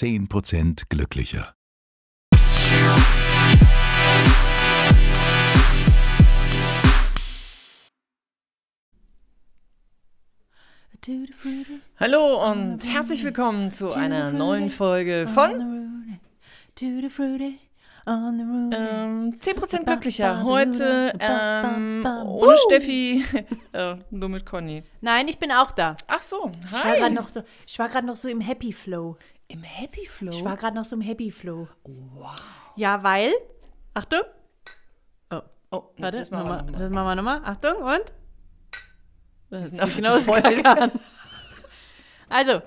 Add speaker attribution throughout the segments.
Speaker 1: 10% glücklicher.
Speaker 2: Hallo und herzlich willkommen zu einer neuen Folge von ähm, 10% glücklicher. Heute ähm, ohne Steffi, äh, nur mit Conny.
Speaker 3: Nein, ich bin auch da.
Speaker 2: Ach so,
Speaker 3: Ich war
Speaker 2: hi.
Speaker 3: gerade noch, so, ich war gerade noch so im Happy Flow.
Speaker 2: Im Happy Flow.
Speaker 3: Ich war gerade noch so im Happy Flow. Wow. Ja, weil. Achtung. Oh,
Speaker 2: oh,
Speaker 3: warte,
Speaker 2: das machen wir
Speaker 3: das machen wir nochmal. Achtung und. Das ist genau das Kackern. Also,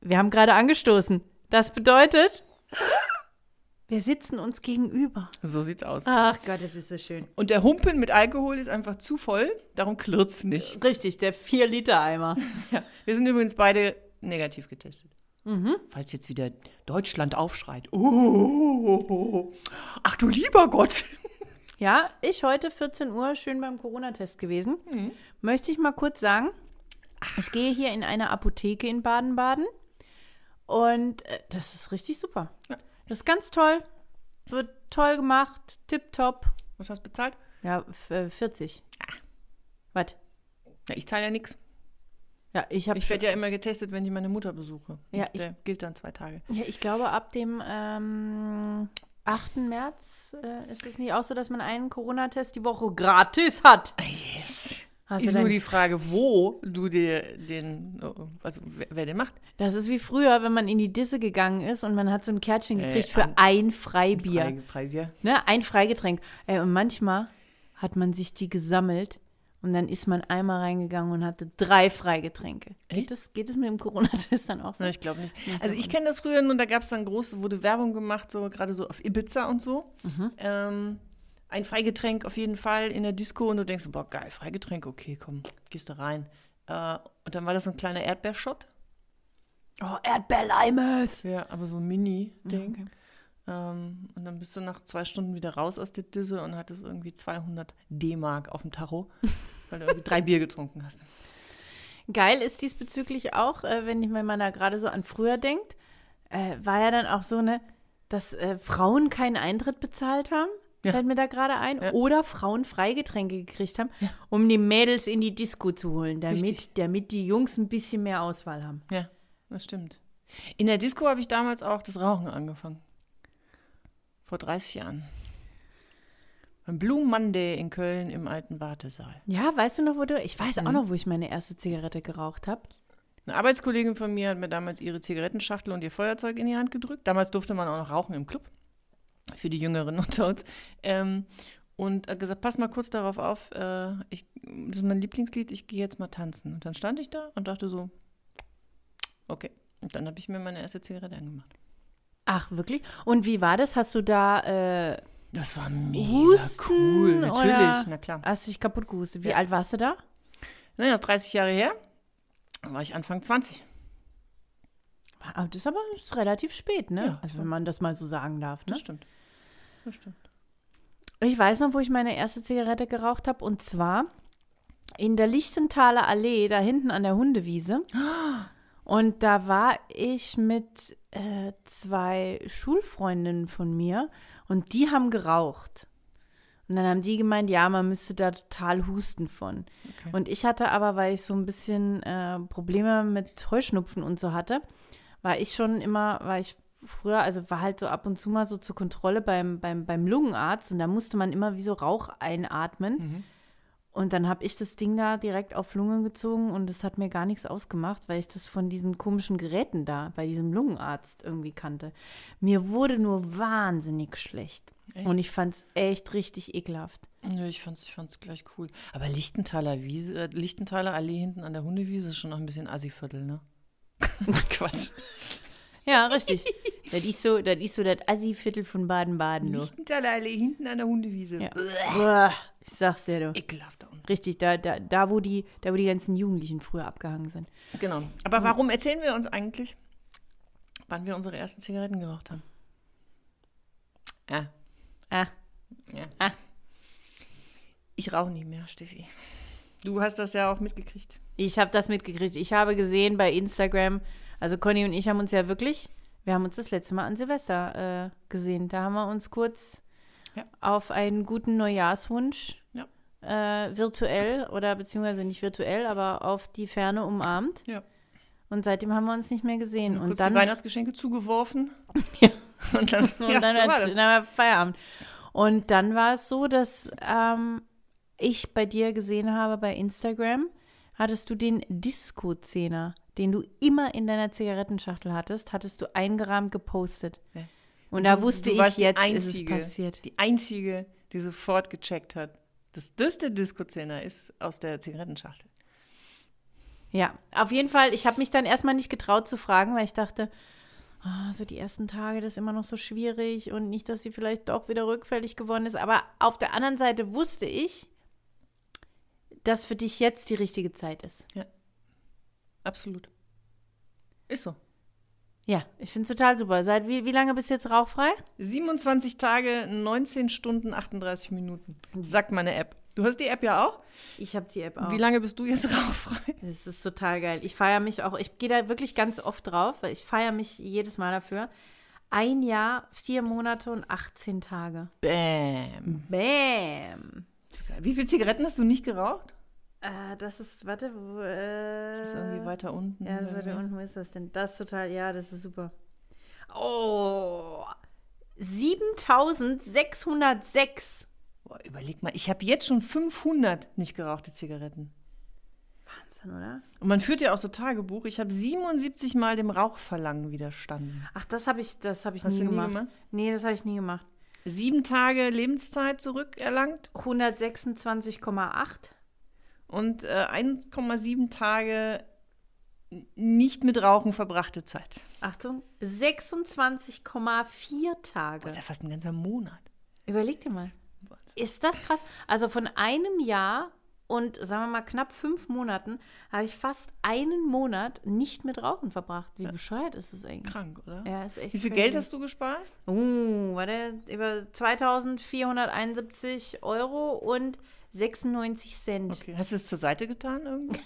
Speaker 3: wir haben gerade angestoßen. Das bedeutet, wir sitzen uns gegenüber.
Speaker 2: So sieht's aus.
Speaker 3: Ach Gott, das ist so schön.
Speaker 2: Und der Humpen mit Alkohol ist einfach zu voll, darum klirrt's nicht.
Speaker 3: Richtig, der 4-Liter-Eimer.
Speaker 2: Ja, wir sind übrigens beide negativ getestet.
Speaker 3: Mhm.
Speaker 2: Falls jetzt wieder Deutschland aufschreit. Oh, ach du lieber Gott.
Speaker 3: Ja, ich heute 14 Uhr schön beim Corona-Test gewesen. Möchte ich mal kurz sagen, ich gehe hier in eine Apotheke in Baden-Baden und äh, das ist richtig super.
Speaker 2: Ja.
Speaker 3: Das ist ganz toll, wird toll gemacht, tipptopp.
Speaker 2: Was hast du bezahlt?
Speaker 3: Ja, f- äh, 40. Was?
Speaker 2: Na, ich zahle ja nichts.
Speaker 3: Ja, ich
Speaker 2: Ich werde ja immer getestet, wenn ich meine Mutter besuche.
Speaker 3: Ja, ich-
Speaker 2: der gilt dann zwei Tage.
Speaker 3: ja, ich glaube, ab dem ähm, 8. März äh, ist es nicht auch so, dass man einen Corona-Test die Woche gratis hat.
Speaker 2: Yes.
Speaker 3: Hast
Speaker 2: ist nur die Frage, wo du dir den, also wer, wer den macht.
Speaker 3: Das ist wie früher, wenn man in die Disse gegangen ist und man hat so ein Kärtchen
Speaker 2: Äh,
Speaker 3: gekriegt für
Speaker 2: an-
Speaker 3: ein Freibier.
Speaker 2: Frei, Freibier.
Speaker 3: Ne, ein Freigetränk. Ey, und manchmal hat man sich die gesammelt und dann ist man einmal reingegangen und hatte drei Freigetränke. Geht es, geht es mit dem Corona-Test dann auch so?
Speaker 2: Na, ich glaube nicht. Also ich kenne das früher und da gab es dann große, wurde Werbung gemacht, so gerade so auf Ibiza und so.
Speaker 3: Mhm.
Speaker 2: Ähm, ein Freigetränk auf jeden Fall in der Disco und du denkst, boah, geil, Freigetränk, okay, komm, gehst da rein. Äh, und dann war das so ein kleiner Erdbeershot.
Speaker 3: Oh, Erdbeerleimes.
Speaker 2: Ja, aber so ein Mini-Ding.
Speaker 3: Okay.
Speaker 2: Ähm, und dann bist du nach zwei Stunden wieder raus aus der Disse und hattest irgendwie 200 D-Mark auf dem Tacho, weil du drei Bier getrunken hast.
Speaker 3: Geil ist diesbezüglich auch, äh, wenn, ich, wenn man da gerade so an früher denkt, äh, war ja dann auch so, ne, dass äh, Frauen keinen Eintritt bezahlt haben.
Speaker 2: Ja.
Speaker 3: Fällt mir da gerade ein.
Speaker 2: Ja.
Speaker 3: Oder Frauen Freigetränke gekriegt haben, um die Mädels in die Disco zu holen, damit,
Speaker 2: Richtig.
Speaker 3: damit die Jungs ein bisschen mehr Auswahl haben.
Speaker 2: Ja, das stimmt. In der Disco habe ich damals auch das Rauchen angefangen. Vor 30 Jahren. Beim Blue Monday in Köln im alten Wartesaal.
Speaker 3: Ja, weißt du noch, wo du. Ich weiß
Speaker 2: Mhm.
Speaker 3: auch noch, wo ich meine erste Zigarette geraucht habe.
Speaker 2: Eine Arbeitskollegin von mir hat mir damals ihre Zigarettenschachtel und ihr Feuerzeug in die Hand gedrückt. Damals durfte man auch noch rauchen im Club. Für die Jüngeren unter uns. Ähm, und hat gesagt, pass mal kurz darauf auf. Äh, ich, das ist mein Lieblingslied, ich gehe jetzt mal tanzen. Und dann stand ich da und dachte so, okay. Und dann habe ich mir meine erste Zigarette angemacht.
Speaker 3: Ach, wirklich? Und wie war das? Hast du da. Äh,
Speaker 2: Das war mega
Speaker 3: Husten
Speaker 2: cool. Natürlich,
Speaker 3: oder-
Speaker 2: na klar.
Speaker 3: hast du dich kaputt gehustet? Wie
Speaker 2: Ja.
Speaker 3: alt warst du da?
Speaker 2: Naja, das ist 30 Jahre her. Da war ich Anfang 20.
Speaker 3: Ah, Das ist aber das ist relativ spät, ne?
Speaker 2: Ja.
Speaker 3: Also, wenn man das mal so sagen darf, ne?
Speaker 2: Das stimmt. Das stimmt.
Speaker 3: Ich weiß noch, wo ich meine erste Zigarette geraucht habe. Und zwar in der Lichtenthaler Allee, da hinten an der Hundewiese. Und da war ich mit äh, zwei Schulfreundinnen von mir und die haben geraucht. Und dann haben die gemeint, ja, man müsste da total husten von.
Speaker 2: Okay.
Speaker 3: Und ich hatte aber, weil ich so ein bisschen äh, Probleme mit Heuschnupfen und so hatte, war ich schon immer, war ich früher, also war halt so ab und zu mal so zur Kontrolle beim, beim, beim Lungenarzt und da musste man immer wie so Rauch einatmen.
Speaker 2: Mhm.
Speaker 3: Und dann habe ich das Ding da direkt auf Lunge gezogen und es hat mir gar nichts ausgemacht, weil ich das von diesen komischen Geräten da bei diesem Lungenarzt irgendwie kannte. Mir wurde nur wahnsinnig schlecht.
Speaker 2: Echt?
Speaker 3: Und ich fand es echt richtig ekelhaft.
Speaker 2: Nö, ich fand's, ich fand's gleich cool. Aber Lichtenthaler Wiese, äh, Lichtenthaler Allee hinten an der Hundewiese ist schon noch ein bisschen Assi-Viertel, ne? Quatsch.
Speaker 3: Ja, richtig. das ist so das, ist so das Assi-Viertel von Baden-Baden.
Speaker 2: Allee hinten an der Hundewiese.
Speaker 3: Ja. Ich sag's dir, du.
Speaker 2: Ekelhaft da unten.
Speaker 3: Richtig, da, da, da, wo die, da, wo die ganzen Jugendlichen früher abgehangen sind.
Speaker 2: Genau. Aber warum erzählen wir uns eigentlich, wann wir unsere ersten Zigaretten geraucht haben? Ah,
Speaker 3: Ah,
Speaker 2: ja.
Speaker 3: Ah.
Speaker 2: Ich rauche nicht mehr, Steffi. Du hast das ja auch mitgekriegt.
Speaker 3: ich habe das mitgekriegt. Ich habe gesehen bei Instagram, also Conny und ich haben uns ja wirklich Wir haben uns das letzte Mal an Silvester äh, gesehen. Da haben wir uns kurz
Speaker 2: Ja.
Speaker 3: auf einen guten Neujahrswunsch
Speaker 2: Ja.
Speaker 3: äh, virtuell oder beziehungsweise nicht virtuell, aber auf die Ferne umarmt.
Speaker 2: Ja.
Speaker 3: Und seitdem haben wir uns nicht mehr gesehen. Und
Speaker 2: Kurz
Speaker 3: dann
Speaker 2: die Weihnachtsgeschenke zugeworfen.
Speaker 3: Ja.
Speaker 2: Und dann,
Speaker 3: Und
Speaker 2: ja,
Speaker 3: dann,
Speaker 2: so war das.
Speaker 3: dann war Feierabend. Und dann war es so, dass ähm, ich bei dir gesehen habe bei Instagram, hattest du den Disco-Zehner, den du immer in deiner Zigarettenschachtel hattest, hattest du eingerahmt gepostet.
Speaker 2: Ja.
Speaker 3: Und da
Speaker 2: Du-
Speaker 3: wusste
Speaker 2: du
Speaker 3: ich, jetzt ist es
Speaker 2: Einzige,
Speaker 3: passiert.
Speaker 2: Die einzige, die sofort gecheckt hat, dass das der Disco-Zehner ist aus der Zigarettenschachtel.
Speaker 3: Ja, auf jeden Fall, ich habe mich dann erstmal nicht getraut zu fragen, weil ich dachte, ah, so die ersten Tage, das ist immer noch so schwierig und nicht, dass sie vielleicht doch wieder rückfällig geworden ist. Aber auf der anderen Seite wusste ich, dass für dich jetzt die richtige Zeit ist.
Speaker 2: Absolut. Ist so.
Speaker 3: Ja, ich finde es total super. Seit wie, wie lange bist du jetzt rauchfrei?
Speaker 2: 27 Tage, 19 Stunden, 38 Minuten. Sagt meine App. Du hast die App ja auch.
Speaker 3: Ich habe die App auch.
Speaker 2: Wie lange bist du jetzt rauchfrei?
Speaker 3: Das ist total geil. Ich feiere mich auch, ich gehe da wirklich ganz oft drauf, weil ich feiere mich jedes Mal dafür. Ein Jahr, vier Monate und 18 Tage.
Speaker 2: Bäm.
Speaker 3: Bäm.
Speaker 2: Wie viele Zigaretten hast du nicht geraucht?
Speaker 3: Äh, das ist, warte, wo, äh,
Speaker 2: Das ist irgendwie weiter unten.
Speaker 3: Ja, das ist weiter unten. Wo ist das denn? Das ist total, ja, das ist super. Oh, 7606.
Speaker 2: Boah, überleg mal, ich habe jetzt schon 500 nicht gerauchte Zigaretten.
Speaker 3: Wahnsinn, oder?
Speaker 2: Und man führt ja auch so Tagebuch. Ich habe 77 Mal dem Rauchverlangen widerstanden.
Speaker 3: Ach, das habe ich, das habe ich
Speaker 2: Hast
Speaker 3: nie
Speaker 2: du nie
Speaker 3: gemacht.
Speaker 2: gemacht?
Speaker 3: Nee, das habe ich nie gemacht.
Speaker 2: Sieben Tage Lebenszeit zurückerlangt
Speaker 3: 126,8.
Speaker 2: Und äh, 1,7 Tage nicht mit Rauchen verbrachte Zeit.
Speaker 3: Achtung, 26,4 Tage.
Speaker 2: Das ist ja fast ein ganzer Monat.
Speaker 3: Überleg dir mal. Ist das krass? Also von einem Jahr und sagen wir mal knapp fünf Monaten habe ich fast einen Monat nicht mit Rauchen verbracht. Wie bescheuert ist das eigentlich?
Speaker 2: Krank, oder?
Speaker 3: Ja, ist echt
Speaker 2: Wie viel
Speaker 3: crazy.
Speaker 2: Geld hast du gespart?
Speaker 3: Uh, warte, über 2471 Euro und 96 Cent.
Speaker 2: Okay. Hast du es zur Seite getan irgendwo?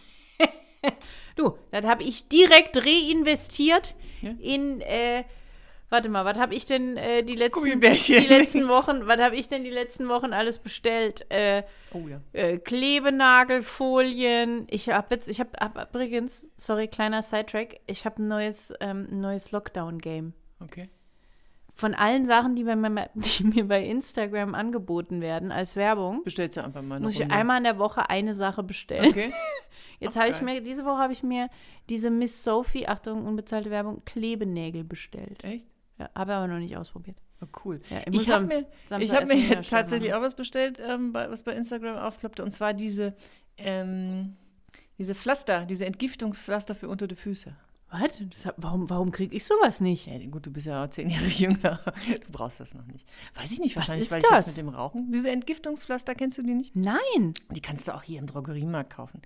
Speaker 3: Du, das habe ich direkt reinvestiert
Speaker 2: Ja.
Speaker 3: in, äh, warte mal, was habe ich denn äh, die letzten, die letzten Wochen, was habe ich denn die letzten Wochen alles bestellt? Äh,
Speaker 2: Oh ja.
Speaker 3: äh, Klebenagelfolien. Ich habe jetzt, ich habe hab, übrigens, sorry, kleiner Sidetrack, ich habe ein neues, ähm, ein neues Lockdown-Game.
Speaker 2: Okay.
Speaker 3: Von allen Sachen, die, bei mir, die mir bei Instagram angeboten werden als Werbung,
Speaker 2: Bestellst du einfach mal eine
Speaker 3: muss ich
Speaker 2: Runde.
Speaker 3: einmal in der Woche eine Sache bestellen.
Speaker 2: Okay.
Speaker 3: Jetzt habe ich mir, diese Woche habe ich mir diese Miss Sophie, Achtung, unbezahlte Werbung, Klebenägel bestellt.
Speaker 2: Echt?
Speaker 3: Ja, habe aber noch nicht ausprobiert.
Speaker 2: Oh, cool.
Speaker 3: Ja, ich
Speaker 2: ich habe mir, ich hab mir jetzt tatsächlich
Speaker 3: machen.
Speaker 2: auch was bestellt, ähm, bei, was bei Instagram aufploppte. Und zwar diese, ähm, diese Pflaster, diese Entgiftungspflaster für unter die Füße.
Speaker 3: Was? Das warum warum kriege ich sowas nicht?
Speaker 2: Ja, gut, du bist ja auch zehn Jahre jünger. Du brauchst das noch nicht. Weiß ich nicht,
Speaker 3: Was
Speaker 2: wahrscheinlich, weil ich
Speaker 3: das?
Speaker 2: jetzt mit dem Rauchen. Diese Entgiftungspflaster, kennst du die nicht?
Speaker 3: Nein.
Speaker 2: Die kannst du auch hier im Drogeriemarkt kaufen.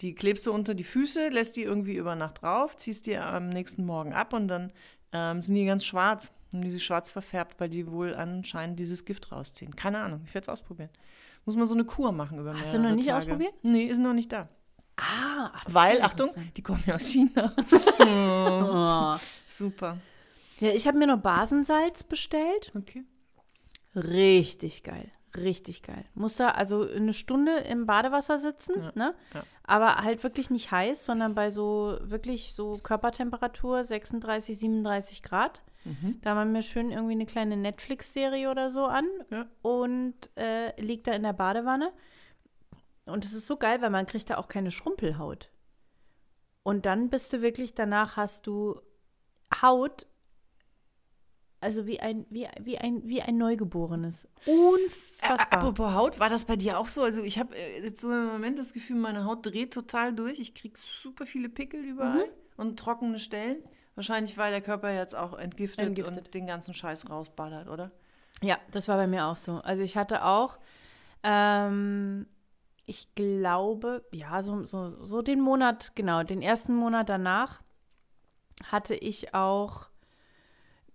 Speaker 2: Die klebst du unter die Füße, lässt die irgendwie über Nacht drauf, ziehst die am nächsten Morgen ab und dann ähm, sind die ganz schwarz. Und die sind schwarz verfärbt, weil die wohl anscheinend dieses Gift rausziehen. Keine Ahnung, ich werde es ausprobieren. Muss man so eine Kur machen über
Speaker 3: Hast du noch nicht
Speaker 2: Tage.
Speaker 3: ausprobiert?
Speaker 2: Nee, ist noch nicht da.
Speaker 3: Ah,
Speaker 2: Weil, Achtung, die kommen ja aus China.
Speaker 3: Oh.
Speaker 2: Super.
Speaker 3: Ja, ich habe mir noch Basensalz bestellt.
Speaker 2: Okay.
Speaker 3: Richtig geil. Richtig geil. Muss da also eine Stunde im Badewasser sitzen,
Speaker 2: Ja,
Speaker 3: ne?
Speaker 2: ja.
Speaker 3: Aber halt wirklich nicht heiß, sondern bei so wirklich so Körpertemperatur 36, 37 Grad.
Speaker 2: Mhm.
Speaker 3: Da haben wir schön irgendwie eine kleine Netflix-Serie oder so an
Speaker 2: Ja.
Speaker 3: und äh, liegt da in der Badewanne. Und es ist so geil, weil man kriegt da auch keine Schrumpelhaut. Und dann bist du wirklich, danach hast du Haut, also wie ein, wie, wie ein, wie ein Neugeborenes. Unfassbar.
Speaker 2: Apropos Haut, war das bei dir auch so? Also ich habe äh, jetzt so im Moment das Gefühl, meine Haut dreht total durch. Ich kriege super viele Pickel überall und trockene Stellen. Wahrscheinlich, weil der Körper jetzt auch entgiftet,
Speaker 3: Entgiftet.
Speaker 2: und den ganzen Scheiß rausballert, oder?
Speaker 3: Ja, das war bei mir auch so. Also ich hatte auch, ähm, ich glaube, ja, so, so, so den Monat, genau, den ersten Monat danach hatte ich auch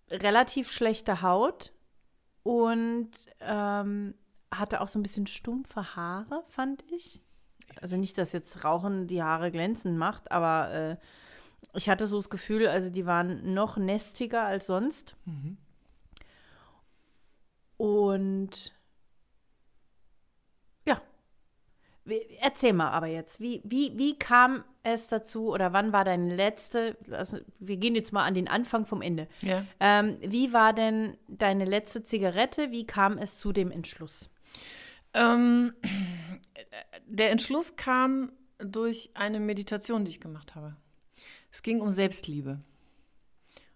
Speaker 3: relativ schlechte Haut und ähm, hatte auch so ein bisschen stumpfe Haare, fand ich. Also nicht, dass jetzt Rauchen die Haare glänzend macht, aber äh, ich hatte so das Gefühl, also die waren noch nestiger als sonst.
Speaker 2: Mhm.
Speaker 3: Und ja, Wie- erzähl mal aber jetzt, wie, wie, wie kam es dazu oder wann war deine letzte, also wir gehen jetzt mal an den Anfang vom Ende.
Speaker 2: Ja.
Speaker 3: Ähm, wie war denn deine letzte Zigarette? Wie kam es zu dem Entschluss?
Speaker 2: Ähm, der Entschluss kam durch eine Meditation, die ich gemacht habe. Es ging um Selbstliebe.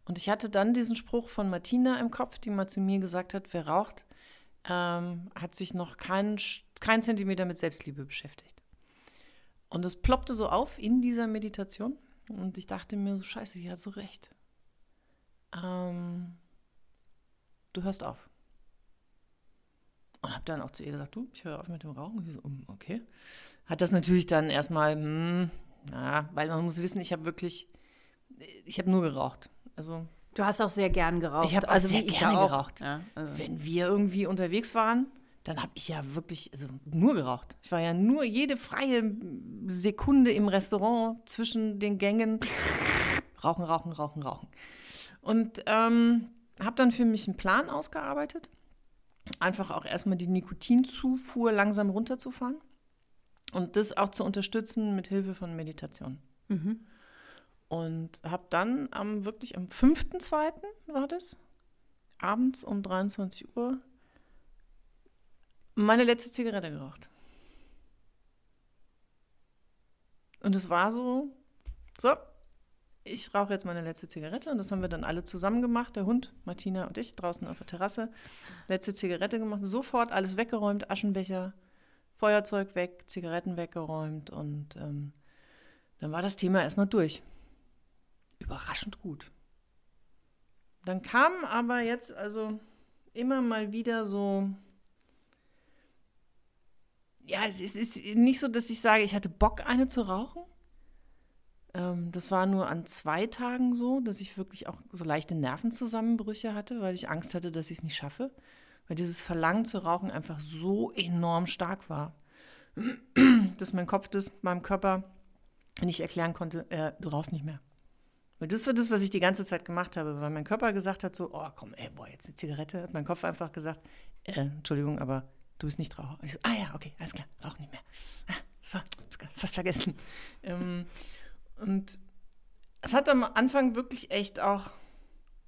Speaker 2: Und ich hatte dann diesen Spruch von Martina im Kopf, die mal zu mir gesagt hat, wer raucht, ähm, hat sich noch keinen kein Zentimeter mit Selbstliebe beschäftigt. Und es ploppte so auf in dieser Meditation. Und ich dachte mir so, scheiße, die hat so recht. Ähm, du hörst auf. Und habe dann auch zu ihr gesagt, du, ich höre auf mit dem Rauchen. Und sie so, "Mm, okay. Hat das natürlich dann erstmal, hm, na, weil man muss wissen, ich habe wirklich, ich habe nur geraucht. Also
Speaker 3: Du hast auch sehr gern geraucht.
Speaker 2: Ich hab auch
Speaker 3: also
Speaker 2: sehr gerne
Speaker 3: auch.
Speaker 2: geraucht.
Speaker 3: Ja, also.
Speaker 2: wenn wir irgendwie unterwegs waren, dann habe ich ja wirklich also nur geraucht. Ich war ja nur jede freie Sekunde im Restaurant zwischen den Gängen. Rauchen, rauchen, rauchen, rauchen. Und ähm, habe dann für mich einen Plan ausgearbeitet. Einfach auch erstmal die Nikotinzufuhr langsam runterzufahren. Und das auch zu unterstützen mit Hilfe von Meditation.
Speaker 3: Mhm.
Speaker 2: Und habe dann am wirklich am 5.2. war das, abends um 23 Uhr, meine letzte Zigarette geraucht. Und es war so, so, ich rauche jetzt meine letzte Zigarette und das haben wir dann alle zusammen gemacht, der Hund, Martina und ich, draußen auf der Terrasse. Letzte Zigarette gemacht, sofort alles weggeräumt, Aschenbecher, Feuerzeug weg, Zigaretten weggeräumt und ähm, dann war das Thema erstmal durch. Überraschend gut. Dann kamen aber jetzt also immer mal wieder so. Ja, es ist, nicht so, dass ich sage, ich hatte Bock, eine zu rauchen. Ähm, das war nur an zwei Tagen so, dass ich wirklich auch so leichte Nervenzusammenbrüche hatte, weil ich Angst hatte, dass ich es nicht schaffe. Weil dieses Verlangen zu rauchen einfach so enorm stark war, dass mein Kopf das meinem Körper nicht erklären konnte, äh, du rauchst nicht mehr. Weil das war das, was ich die ganze Zeit gemacht habe, weil mein Körper gesagt hat so, oh komm, ey, boah, jetzt eine Zigarette. Hat mein Kopf einfach gesagt, äh, Entschuldigung, aber du bist nicht Raucher. Und ich so, ah ja, okay, alles klar, rauch nicht mehr. Ah, so, fast vergessen. ähm, und es hat am Anfang wirklich echt auch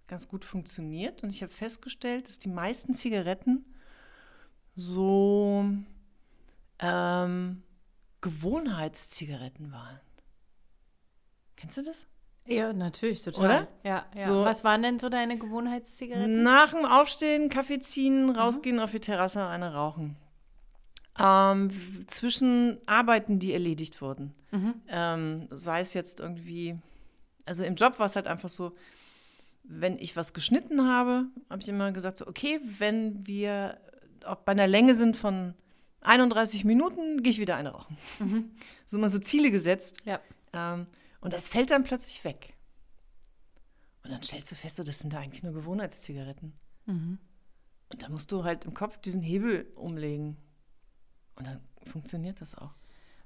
Speaker 2: ganz gut funktioniert und ich habe festgestellt, dass die meisten Zigaretten so ähm, Gewohnheitszigaretten waren. Kennst du das?
Speaker 3: Ja, natürlich, total.
Speaker 2: Oder?
Speaker 3: Ja, ja.
Speaker 2: So-
Speaker 3: Was waren denn so deine Gewohnheitszigaretten?
Speaker 2: Nach dem Aufstehen, Kaffee ziehen, rausgehen auf die Terrasse, eine rauchen. Ähm, zwischen Arbeiten, die erledigt wurden. Ähm, sei es jetzt irgendwie, also im Job war es halt einfach so, wenn ich was geschnitten habe, habe ich immer gesagt, so, okay, wenn wir auch bei einer Länge sind von 31 Minuten, gehe ich wieder eine rauchen. So mal so Ziele gesetzt.
Speaker 3: Ja.
Speaker 2: Ähm, und das fällt dann plötzlich weg. Und dann stellst du fest, so, das sind da eigentlich nur Gewohnheitszigaretten.
Speaker 3: Mhm.
Speaker 2: Und da musst du halt im Kopf diesen Hebel umlegen. Und dann funktioniert das auch.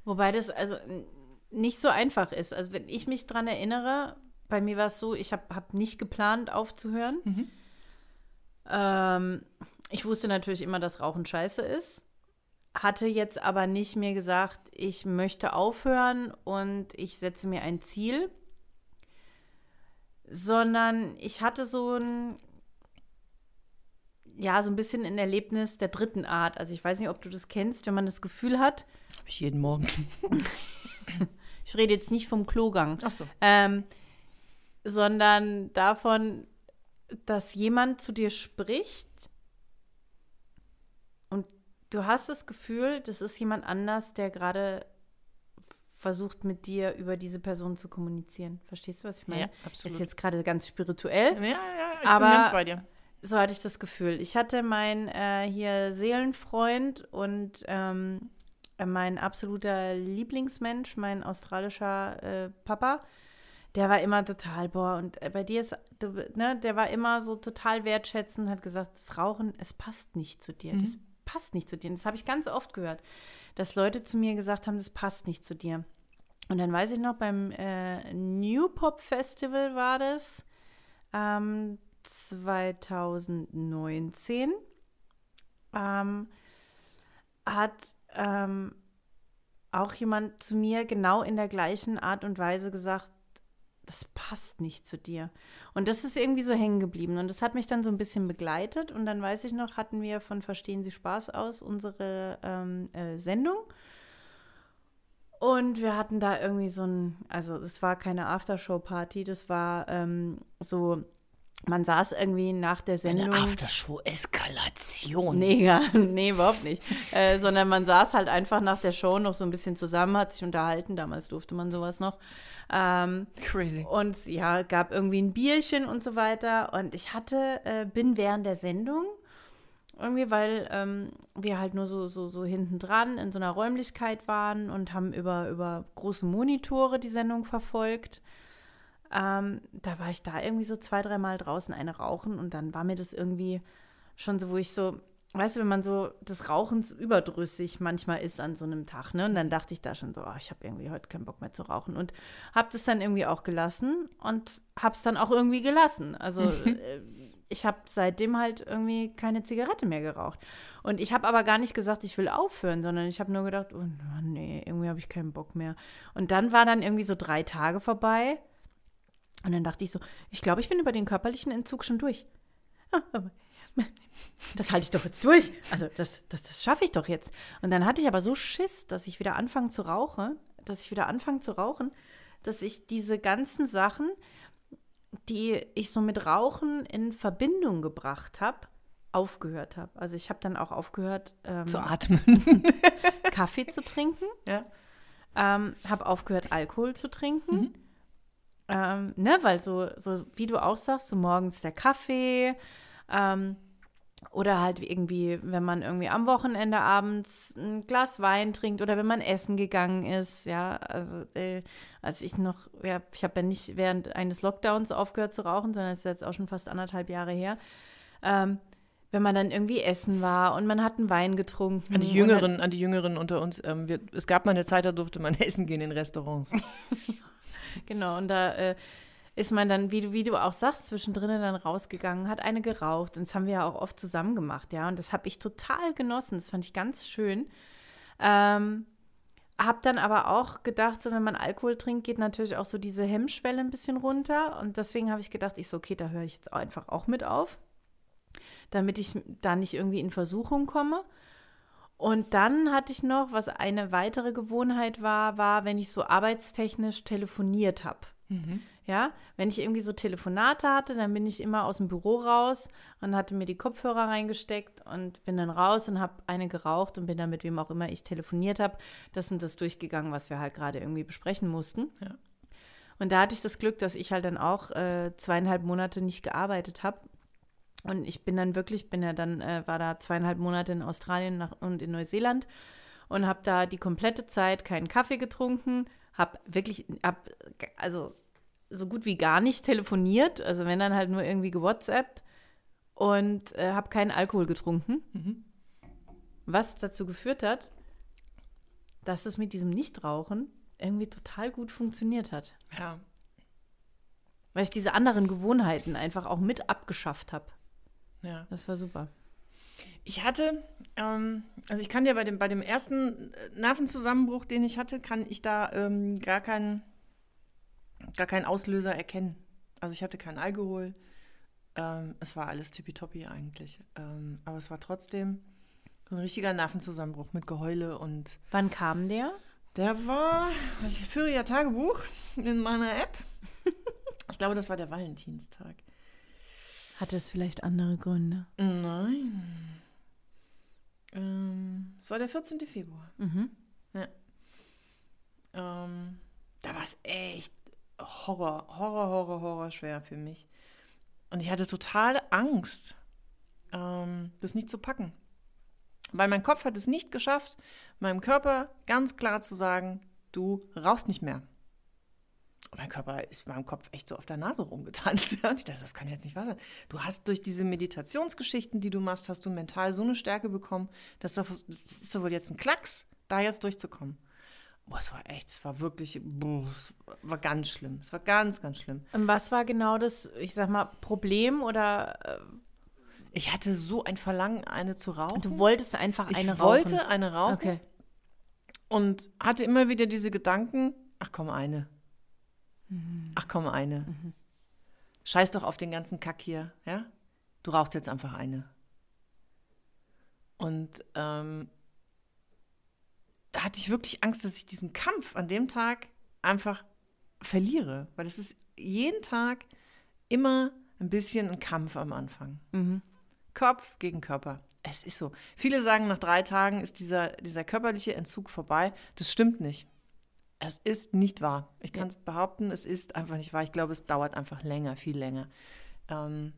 Speaker 3: Wobei das also nicht so einfach ist. Also wenn ich mich dran erinnere, bei mir war es so, ich habe hab nicht geplant aufzuhören.
Speaker 2: Mhm.
Speaker 3: Ähm, ich wusste natürlich immer, dass Rauchen scheiße ist. Hatte jetzt aber nicht mir gesagt, ich möchte aufhören und ich setze mir ein Ziel. Sondern ich hatte so ein, ja, so ein bisschen ein Erlebnis der dritten Art. Also ich weiß nicht, ob du das kennst, wenn man das Gefühl hat,
Speaker 2: Habe ich jeden Morgen.
Speaker 3: ich rede jetzt nicht vom Klogang,
Speaker 2: Ach so.
Speaker 3: ähm, sondern davon, dass jemand zu dir spricht du hast das Gefühl, das ist jemand anders, der gerade versucht mit dir über diese Person zu kommunizieren. Verstehst du, was ich meine?
Speaker 2: Ja, absolut.
Speaker 3: Ist jetzt gerade ganz spirituell.
Speaker 2: Ja, ja, ich
Speaker 3: Aber-
Speaker 2: bin ganz bei dir.
Speaker 3: So hatte ich das Gefühl. Ich hatte meinen äh, hier Seelenfreund und ähm, äh, mein absoluter Lieblingsmensch, mein australischer äh, Papa, der war immer total, boah, und äh, bei dir ist, ne, der war immer so total wertschätzend, hat gesagt, das Rauchen, es passt nicht zu dir. Das passt nicht zu dir. Das habe ich ganz oft gehört, dass Leute zu mir gesagt haben, das passt nicht zu dir. Und dann weiß ich noch, beim äh, New Pop Festival war das ähm, 2019. Ähm, hat ähm, auch jemand zu mir genau in der gleichen Art und Weise gesagt, das passt nicht zu dir. Und das ist irgendwie so hängen geblieben. Und das hat mich dann so ein bisschen begleitet. Und dann weiß ich noch, hatten wir von Verstehen Sie Spaß aus unsere ähm, äh, Sendung. Und wir hatten da irgendwie so ein, also es war keine Aftershow-Party, das war ähm, so man saß irgendwie nach der Sendung.
Speaker 2: Eine Aftershow-Eskalation.
Speaker 3: Nee, ja, nee, überhaupt nicht. Äh, sondern man saß halt einfach nach der Show noch so ein bisschen zusammen, hat sich unterhalten. Damals durfte man sowas noch. Ähm,
Speaker 2: Crazy.
Speaker 3: Und ja, gab irgendwie ein Bierchen und so weiter. Und ich hatte, äh, bin während der Sendung irgendwie, weil ähm, wir halt nur so, so, so hinten dran in so einer Räumlichkeit waren und haben über, über große Monitore die Sendung verfolgt. Ähm, da war ich da irgendwie so zwei, dreimal draußen eine rauchen und dann war mir das irgendwie schon so, wo ich so, weißt du, wenn man so des Rauchens überdrüssig manchmal ist an so einem Tag, ne? Und dann dachte ich da schon so, oh, ich habe irgendwie heute keinen Bock mehr zu rauchen und habe das dann irgendwie auch gelassen und habe es dann auch irgendwie gelassen. Also äh, ich habe seitdem halt irgendwie keine Zigarette mehr geraucht. Und ich habe aber gar nicht gesagt, ich will aufhören, sondern ich habe nur gedacht, oh nee, irgendwie habe ich keinen Bock mehr. Und dann war dann irgendwie so drei Tage vorbei und dann dachte ich so, ich glaube, ich bin über den körperlichen Entzug schon durch. Das halte ich doch jetzt durch. Also das, das, das schaffe ich doch jetzt. Und dann hatte ich aber so Schiss, dass ich wieder anfange zu rauchen, dass ich wieder anfange zu rauchen, dass ich diese ganzen Sachen, die ich so mit Rauchen in Verbindung gebracht habe, aufgehört habe. Also ich habe dann auch aufgehört
Speaker 2: ähm, zu atmen,
Speaker 3: Kaffee zu trinken.
Speaker 2: Ja.
Speaker 3: Ähm, habe aufgehört Alkohol zu trinken. Mhm. Ähm, ne, weil so, so wie du auch sagst, so morgens der Kaffee ähm, oder halt irgendwie, wenn man irgendwie am Wochenende abends ein Glas Wein trinkt oder wenn man essen gegangen ist, ja, also äh, als ich noch, ja, ich habe ja nicht während eines Lockdowns aufgehört zu rauchen, sondern es ist jetzt auch schon fast anderthalb Jahre her. Ähm, wenn man dann irgendwie essen war und man hat einen Wein getrunken.
Speaker 2: An die Jüngeren, an die Jüngeren unter uns, ähm, wir, es gab mal eine Zeit, da durfte man essen gehen in Restaurants.
Speaker 3: Genau, und da äh, ist man dann, wie du, wie du auch sagst, zwischendrin dann rausgegangen, hat eine geraucht. Und das haben wir ja auch oft zusammen gemacht, ja. Und das habe ich total genossen. Das fand ich ganz schön. Ähm, hab dann aber auch gedacht, so wenn man Alkohol trinkt, geht natürlich auch so diese Hemmschwelle ein bisschen runter. Und deswegen habe ich gedacht, ich so, okay, da höre ich jetzt einfach auch mit auf, damit ich da nicht irgendwie in Versuchung komme. Und dann hatte ich noch, was eine weitere Gewohnheit war, war, wenn ich so arbeitstechnisch telefoniert habe. Mhm. Ja, wenn ich irgendwie so Telefonate hatte, dann bin ich immer aus dem Büro raus und hatte mir die Kopfhörer reingesteckt und bin dann raus und habe eine geraucht und bin dann mit wem auch immer ich telefoniert habe, das sind das durchgegangen, was wir halt gerade irgendwie besprechen mussten. Ja. Und da hatte ich das Glück, dass ich halt dann auch äh, zweieinhalb Monate nicht gearbeitet habe und ich bin dann wirklich, bin ja dann, äh, war da zweieinhalb Monate in Australien nach, und in Neuseeland und habe da die komplette Zeit keinen Kaffee getrunken, habe wirklich, hab, also so gut wie gar nicht telefoniert, also wenn dann halt nur irgendwie gewhatsappt und äh, habe keinen Alkohol getrunken. Mhm. Was dazu geführt hat, dass es mit diesem Nichtrauchen irgendwie total gut funktioniert hat.
Speaker 2: Ja.
Speaker 3: Weil ich diese anderen Gewohnheiten einfach auch mit abgeschafft habe.
Speaker 2: Ja.
Speaker 3: Das war super.
Speaker 2: Ich hatte, ähm, also ich kann dir bei dem, bei dem ersten äh, Nervenzusammenbruch, den ich hatte, kann ich da ähm, gar, keinen, gar keinen Auslöser erkennen. Also ich hatte keinen Alkohol. Ähm, es war alles tippitoppi eigentlich. Ähm, aber es war trotzdem so ein richtiger Nervenzusammenbruch mit Geheule und.
Speaker 3: Wann kam der?
Speaker 2: Der war, ich führe ja Tagebuch in meiner App. ich glaube, das war der Valentinstag.
Speaker 3: Hatte es vielleicht andere Gründe?
Speaker 2: Nein. Ähm, es war der 14. Februar.
Speaker 3: Mhm.
Speaker 2: Ja. Ähm, da war es echt Horror, Horror, Horror, Horror schwer für mich. Und ich hatte totale Angst, ähm, das nicht zu packen. Weil mein Kopf hat es nicht geschafft, meinem Körper ganz klar zu sagen, du rauchst nicht mehr. Und mein Körper ist in meinem Kopf echt so auf der Nase rumgetanzt. Und ich dachte, das kann jetzt nicht wahr sein. Du hast durch diese Meditationsgeschichten, die du machst, hast du mental so eine Stärke bekommen, dass das ist doch wohl jetzt ein Klacks, da jetzt durchzukommen. boah, es war echt, es war wirklich, boah, es war ganz schlimm. Es war ganz, ganz schlimm.
Speaker 3: Und was war genau das, ich sag mal, Problem oder äh,
Speaker 2: Ich hatte so ein Verlangen, eine zu rauchen.
Speaker 3: du wolltest einfach
Speaker 2: ich
Speaker 3: eine
Speaker 2: wollte
Speaker 3: rauchen?
Speaker 2: eine rauchen
Speaker 3: Okay.
Speaker 2: und hatte immer wieder diese Gedanken, ach komm, eine. Ach komm, eine. Scheiß doch auf den ganzen Kack hier, ja? Du rauchst jetzt einfach eine. Und ähm, da hatte ich wirklich Angst, dass ich diesen Kampf an dem Tag einfach verliere. Weil es ist jeden Tag immer ein bisschen ein Kampf am Anfang. Kopf gegen Körper. Es ist so. Viele sagen, nach drei Tagen ist dieser, dieser körperliche Entzug vorbei. Das stimmt nicht. Es ist nicht wahr. Ich kann es behaupten, es ist einfach nicht wahr. Ich glaube, es dauert einfach länger, viel länger. Ähm,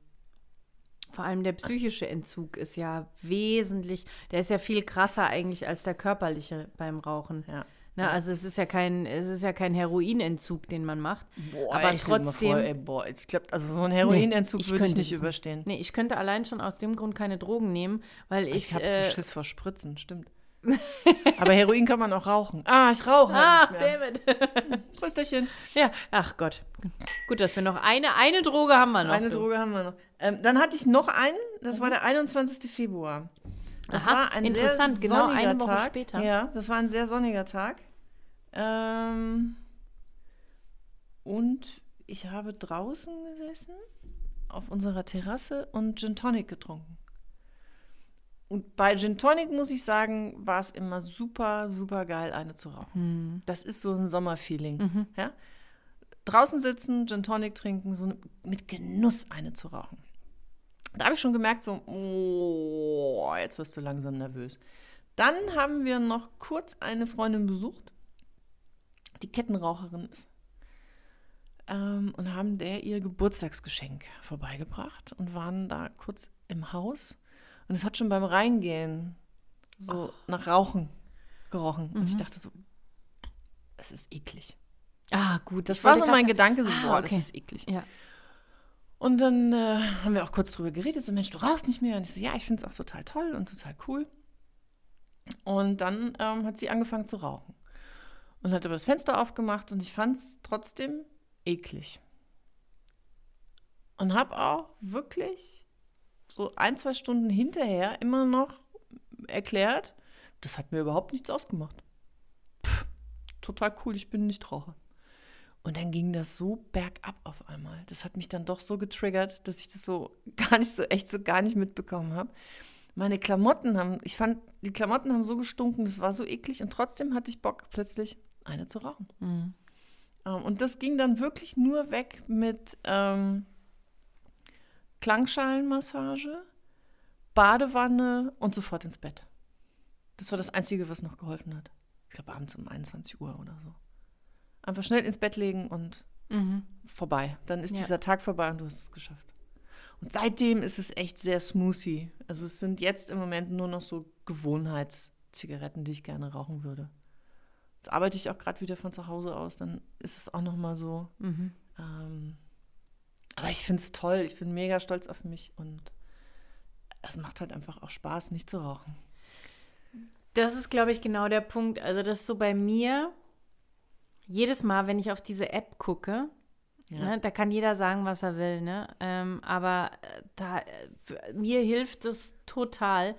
Speaker 3: Vor allem der psychische Entzug ist ja wesentlich, der ist ja viel krasser eigentlich als der körperliche beim Rauchen.
Speaker 2: ja.
Speaker 3: Ne, also es ist ja kein, es ist ja kein Heroinentzug, den man macht.
Speaker 2: Boah,
Speaker 3: aber trotzdem.
Speaker 2: Vor, ey, boah, ich glaube, also so ein Heroinentzug
Speaker 3: ich
Speaker 2: würde ich nicht überstehen.
Speaker 3: Nee, ich könnte allein schon aus dem Grund keine Drogen nehmen, weil ich.
Speaker 2: Ich habe
Speaker 3: äh,
Speaker 2: so Schiss vor Spritzen, stimmt. Aber Heroin kann man auch rauchen. Ah, ich rauche
Speaker 3: Ah,
Speaker 2: nicht mehr.
Speaker 3: David.
Speaker 2: Prösterchen.
Speaker 3: ja, ach Gott. Gut, dass wir noch eine, eine Droge haben wir noch.
Speaker 2: Eine
Speaker 3: du.
Speaker 2: Droge haben wir noch. Ähm, dann hatte ich noch einen, das war der 21. Februar. Das
Speaker 3: Aha,
Speaker 2: war ein
Speaker 3: interessant,
Speaker 2: sehr
Speaker 3: genau
Speaker 2: sonniger
Speaker 3: eine Woche
Speaker 2: Tag.
Speaker 3: später.
Speaker 2: Ja, das war ein sehr sonniger Tag. Ähm, und ich habe draußen gesessen auf unserer Terrasse und Gin Tonic getrunken. Und bei Gin Tonic muss ich sagen, war es immer super, super geil, eine zu rauchen. Das ist so ein Sommerfeeling. Ja? Draußen sitzen, Gin Tonic trinken, so mit Genuss eine zu rauchen. Da habe ich schon gemerkt, so, oh, jetzt wirst du langsam nervös. Dann haben wir noch kurz eine Freundin besucht, die Kettenraucherin ist. Ähm, und haben der ihr Geburtstagsgeschenk vorbeigebracht und waren da kurz im Haus. Und es hat schon beim Reingehen so nach Rauchen gerochen. Und ich dachte so, das ist eklig.
Speaker 3: Ah, gut.
Speaker 2: Das
Speaker 3: ich
Speaker 2: war so mein Gedanke, so,
Speaker 3: Ah,
Speaker 2: boah, das
Speaker 3: okay.
Speaker 2: ist eklig.
Speaker 3: Ja.
Speaker 2: Und dann äh, haben wir auch kurz drüber geredet, so Mensch, du rauchst nicht mehr. Und ich so, ja, ich finde es auch total toll und total cool. Und dann ähm, hat sie angefangen zu rauchen. Und hat aber das Fenster aufgemacht und ich fand es trotzdem eklig. Und habe auch wirklich so ein, zwei Stunden hinterher immer noch erklärt, das hat mir überhaupt nichts ausgemacht. Pff, total cool, ich bin nicht Raucher. Und dann ging das so bergab auf einmal. Das hat mich dann doch so getriggert, dass ich das so gar nicht so, echt so gar nicht mitbekommen habe. Meine Klamotten haben, ich fand, die Klamotten haben so gestunken, das war so eklig und trotzdem hatte ich Bock, plötzlich eine zu rauchen. Ähm, und das ging dann wirklich nur weg mit ähm, Klangschalenmassage, Badewanne und sofort ins Bett. Das war das Einzige, was noch geholfen hat. Ich glaube, abends um 21 Uhr oder so. Einfach schnell ins Bett legen und vorbei. Dann ist
Speaker 3: Ja.
Speaker 2: dieser Tag vorbei und du hast es geschafft. Und seitdem ist es echt sehr smoothie. Also es sind jetzt im Moment nur noch so Gewohnheitszigaretten, die ich gerne rauchen würde. Jetzt arbeite ich auch gerade wieder von zu Hause aus, dann ist es auch noch mal so. Ähm, aber ich finde es toll. Ich bin mega stolz auf mich und es macht halt einfach auch Spaß, nicht zu rauchen.
Speaker 3: Das ist, glaube ich, genau der Punkt. Also, das ist so bei mir, jedes Mal, wenn ich auf diese App gucke,
Speaker 2: Ja.
Speaker 3: ne, da kann jeder sagen, was er will, ne? Ähm, aber äh, da, äh, mir hilft es total.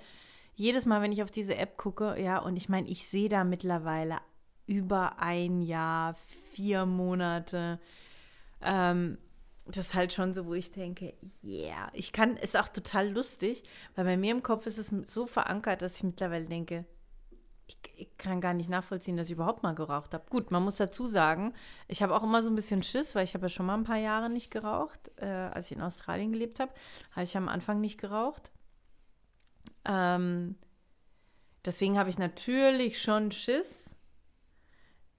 Speaker 3: Jedes Mal, wenn ich auf diese App gucke, ja, und ich meine, ich sehe da mittlerweile über ein Jahr, vier Monate. Ähm, das ist halt schon so, wo ich denke, yeah, ich kann, ist auch total lustig, weil bei mir im Kopf ist es so verankert, dass ich mittlerweile denke, ich, ich kann gar nicht nachvollziehen, dass ich überhaupt mal geraucht habe. Gut, man muss dazu sagen, ich habe auch immer so ein bisschen Schiss, weil ich habe ja schon mal ein paar Jahre nicht geraucht. Äh, als ich in Australien gelebt habe, habe ich am Anfang nicht geraucht. Ähm, deswegen habe ich natürlich schon Schiss,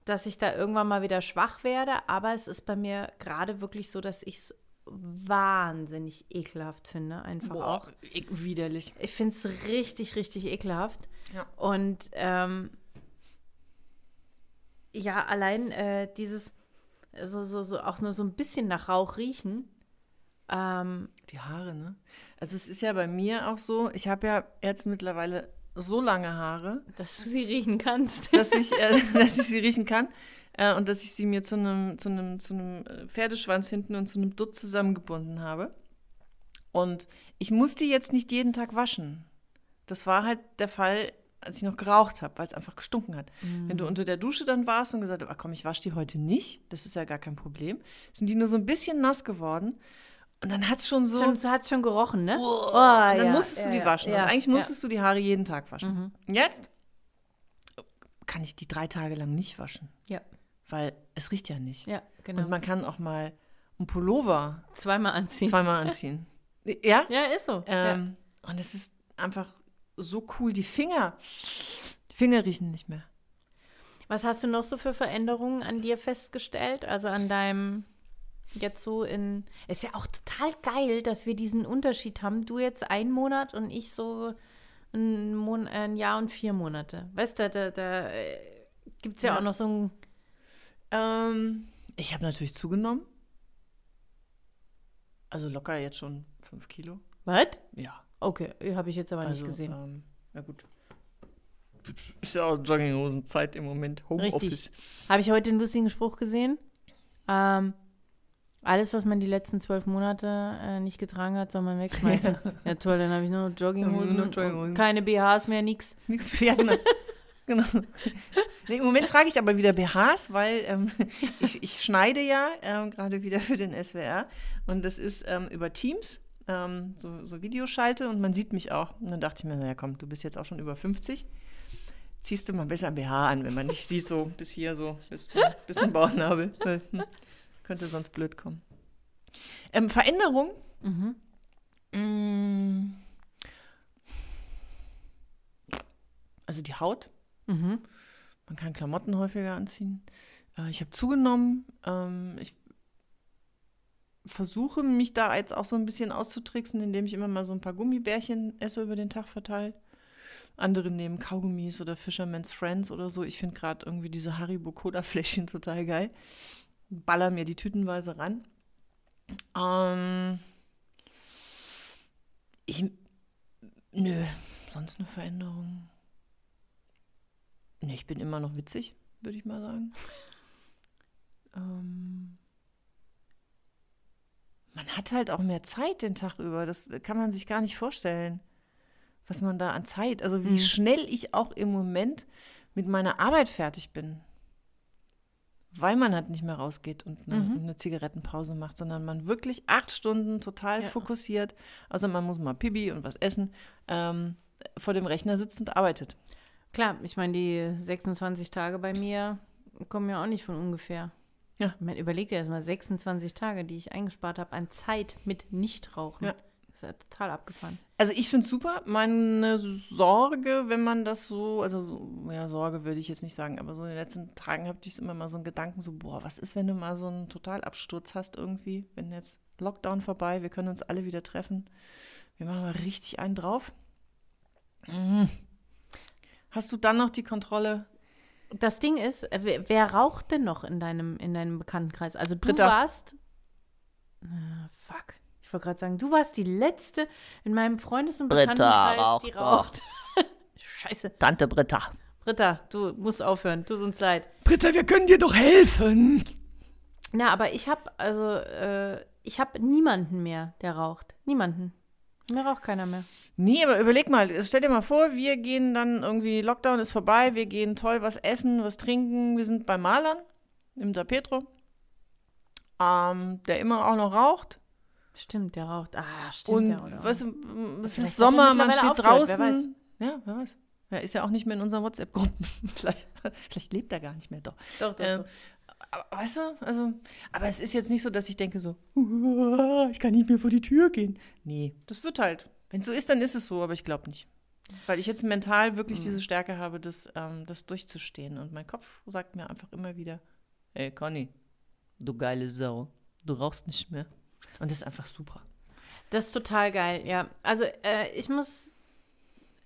Speaker 3: dass ich da irgendwann mal wieder schwach werde. Aber es ist bei mir gerade wirklich so, dass ich es wahnsinnig ekelhaft finde, einfach auch.
Speaker 2: ich- widerlich.
Speaker 3: Ich finde es richtig, richtig ekelhaft.
Speaker 2: Ja.
Speaker 3: Und ähm, ja, allein äh, dieses, so, so, so auch nur so ein bisschen nach Rauch riechen. Ähm,
Speaker 2: Die Haare, ne? Also es ist ja bei mir auch so, ich habe ja jetzt mittlerweile so lange Haare,
Speaker 3: Dass du sie riechen kannst.
Speaker 2: dass ich, äh, dass ich sie riechen kann äh, und dass ich sie mir zu einem, zu einem, zu einem äh, Pferdeschwanz hinten und zu einem Dutt zusammengebunden habe. Und ich musste jetzt nicht jeden Tag waschen. Das war halt der Fall, als ich noch geraucht habe, weil es einfach gestunken hat. Wenn du unter der Dusche dann warst und gesagt hast, ah, komm, ich wasche die heute nicht, das ist ja gar kein Problem, sind die nur so ein bisschen nass geworden. Und dann hat es schon so.
Speaker 3: Schon, so hat es schon gerochen, ne?
Speaker 2: Oh,
Speaker 3: Oh,
Speaker 2: und dann
Speaker 3: ja,
Speaker 2: musstest
Speaker 3: ja,
Speaker 2: du die
Speaker 3: ja,
Speaker 2: waschen.
Speaker 3: ja,
Speaker 2: eigentlich
Speaker 3: ja.
Speaker 2: musstest du die Haare jeden Tag waschen.
Speaker 3: Mhm.
Speaker 2: Jetzt kann ich die drei Tage lang nicht waschen,
Speaker 3: Ja,
Speaker 2: weil es riecht ja nicht.
Speaker 3: ja, genau.
Speaker 2: Und man kann auch mal einen Pullover
Speaker 3: Zweimal anziehen.
Speaker 2: zweimal anziehen. Ja?
Speaker 3: Ja, ist so. ja.
Speaker 2: Ähm, Und es ist einfach so cool. Die Finger, die Finger riechen nicht mehr.
Speaker 3: Was hast du noch so für Veränderungen an dir festgestellt? Also an deinem jetzt so in. Ist ja auch total geil, dass wir diesen Unterschied haben. Du jetzt einen Monat und ich so ein, Mon ein Jahr und vier Monate. Weißt du, da, da äh, gibt es ja,
Speaker 2: Ja.
Speaker 3: auch noch so ein.
Speaker 2: Ähm, ich habe natürlich zugenommen. Also locker jetzt schon fünf Kilo.
Speaker 3: Was?
Speaker 2: Ja.
Speaker 3: Okay, habe ich jetzt aber
Speaker 2: Also,
Speaker 3: nicht gesehen.
Speaker 2: Ähm, ja gut. Ist ja auch Jogginghosenzeit im Moment. Homeoffice.
Speaker 3: Habe ich heute einen lustigen Spruch gesehen? Ähm, alles, was man die letzten zwölf Monate äh, nicht getragen hat, soll man wegschmeißen. ja, toll, dann habe ich nur noch Jogginghosen,
Speaker 2: Nur Jogginghosen.
Speaker 3: keine BHs mehr, nix.
Speaker 2: Nichts mehr, genau. genau. Nee, Im Moment trage ich aber wieder BHs, weil ähm, ich, ich schneide ja ähm, gerade wieder für den SWR und das ist ähm, über Teams, ähm, so, so Videoschalte und man sieht mich auch. Und dann dachte ich mir, naja komm, du bist jetzt auch schon über 50. Ziehst du mal besser ein BH an, wenn man dich sieht, so bis hier, so bis zum, bis zum Bauchnabel. Könnte sonst blöd kommen. Ähm, Veränderung? Mm. Also die Haut.
Speaker 3: Mhm.
Speaker 2: Man kann Klamotten häufiger anziehen. Äh, ich habe zugenommen. Ähm, ich versuche mich da jetzt auch so ein bisschen auszutricksen, indem ich immer mal so ein paar Gummibärchen esse über den Tag verteilt. Andere nehmen Kaugummis oder Fisherman's Friends oder so. Ich finde gerade irgendwie diese Haribo Cola Fläschchen total geil. Baller mir die tütenweise ran. Ähm, ich, nö, sonst eine Veränderung. Nee, ich bin immer noch witzig, würde ich mal sagen. ähm, man hat halt auch mehr Zeit den Tag über. Das kann man sich gar nicht vorstellen, was man da an Zeit, also wie
Speaker 3: Mhm.
Speaker 2: schnell ich auch im Moment mit meiner Arbeit fertig bin. Weil man halt nicht mehr rausgeht und eine,
Speaker 3: Mhm.
Speaker 2: eine Zigarettenpause macht, sondern man wirklich acht Stunden total
Speaker 3: Ja.
Speaker 2: fokussiert, also man muss mal Pipi und was essen, ähm, vor dem Rechner sitzt und arbeitet.
Speaker 3: Klar, ich meine, die 26 Tage bei mir kommen ja auch nicht von ungefähr.
Speaker 2: Ja.
Speaker 3: Ich meine, überleg dir erst mal 26 Tage, die ich eingespart habe an Zeit mit Nichtrauchen.
Speaker 2: Ja.
Speaker 3: Das ist ja total abgefahren.
Speaker 2: Also ich finde es super. Meine Sorge, wenn man das so, also ja, Sorge würde ich jetzt nicht sagen, aber so in den letzten Tagen habe ich immer mal so einen Gedanken, so, boah, was ist, wenn du mal so einen Totalabsturz hast irgendwie, wenn jetzt Lockdown vorbei, wir können uns alle wieder treffen. Wir machen mal richtig einen drauf. Mhm. Hast du dann noch die Kontrolle?
Speaker 3: Das Ding ist, äh, wer, wer raucht denn noch in deinem, in deinem Bekanntenkreis? Also du
Speaker 2: Britta.
Speaker 3: warst. Ah, fuck. Ich wollte gerade sagen, du warst die letzte in meinem Freundes- und
Speaker 2: Britta
Speaker 3: Bekanntenkreis, die
Speaker 2: raucht
Speaker 3: raucht. Scheiße.
Speaker 2: Tante Britta.
Speaker 3: Britta, du musst aufhören. Tut uns leid.
Speaker 2: Britta, wir können dir doch helfen.
Speaker 3: Na, aber ich habe also, äh, ich habe niemanden mehr, der raucht. Niemanden. Mir raucht keiner mehr.
Speaker 2: Nee, aber überleg mal, stell dir mal vor, wir gehen dann irgendwie, Lockdown ist vorbei, wir gehen toll was essen, was trinken, wir sind bei Malern im Da Petro, ähm, der immer auch noch raucht.
Speaker 3: Stimmt, der raucht. Ah, stimmt,
Speaker 2: Und
Speaker 3: der
Speaker 2: weißt du, es ist
Speaker 3: er
Speaker 2: Sommer, man steht
Speaker 3: aufgehört, wer
Speaker 2: draußen. Ja, wer weiß. Er ist ja auch nicht mehr in unseren WhatsApp-Gruppen. vielleicht, vielleicht lebt er gar nicht mehr, doch.
Speaker 3: doch, doch,
Speaker 2: Ähm, aber, weißt du, also, aber es ist jetzt nicht so, dass ich denke so, "Uah, ich kann nicht mehr vor die Tür gehen. Nee, das wird halt. Wenn es so ist, dann ist es so, aber ich glaube nicht. Weil ich jetzt mental wirklich diese Stärke habe, das, ähm, das durchzustehen. Und mein Kopf sagt mir einfach immer wieder, hey Conny, du geile Sau, du rauchst nicht mehr. Und das ist einfach super.
Speaker 3: Das ist total geil, ja. Also äh, ich muss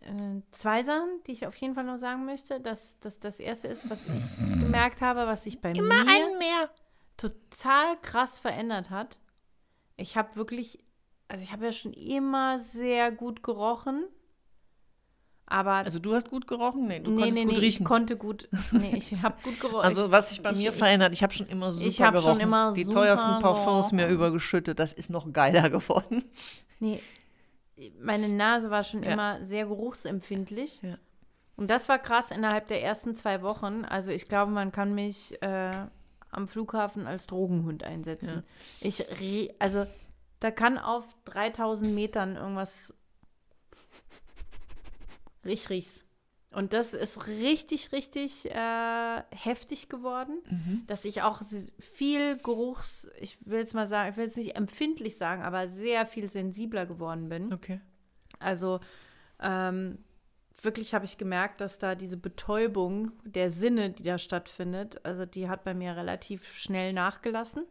Speaker 3: äh, zwei Sachen, die ich auf jeden Fall noch sagen möchte. Dass das das erste ist, was ich gemerkt habe, was sich bei mir
Speaker 2: mehr.
Speaker 3: total krass verändert hat. Ich habe wirklich, also ich habe ja schon immer sehr gut gerochen, Aber
Speaker 2: Also du hast gut gerochen? Nee, du
Speaker 3: nee,
Speaker 2: konntest
Speaker 3: nee,
Speaker 2: gut
Speaker 3: nee,
Speaker 2: riechen.
Speaker 3: ich konnte gut. Nee, ich habe gut gerochen.
Speaker 2: Also was sich bei
Speaker 3: ich-
Speaker 2: mir
Speaker 3: ich-
Speaker 2: verändert, ich habe schon immer super
Speaker 3: ich hab schon
Speaker 2: gerochen.
Speaker 3: immer
Speaker 2: Die teuersten Parfums mir
Speaker 3: gerochen.
Speaker 2: übergeschüttet, das ist noch geiler geworden.
Speaker 3: Nee, meine Nase war schon
Speaker 2: Ja.
Speaker 3: immer sehr geruchsempfindlich.
Speaker 2: Ja.
Speaker 3: Und das war krass innerhalb der ersten zwei Wochen. Also ich glaube, man kann mich äh, am Flughafen als Drogenhund einsetzen. Ich, rie- also da kann auf 3000 Metern irgendwas, ich riech's. Und das ist richtig, richtig äh, heftig geworden, dass ich auch viel Geruchs, ich will jetzt mal sagen, ich will jetzt nicht empfindlich sagen, aber sehr viel sensibler geworden bin.
Speaker 2: Okay.
Speaker 3: Also ähm, wirklich habe ich gemerkt, dass da diese Betäubung der Sinne, die da stattfindet, also die hat bei mir relativ schnell nachgelassen.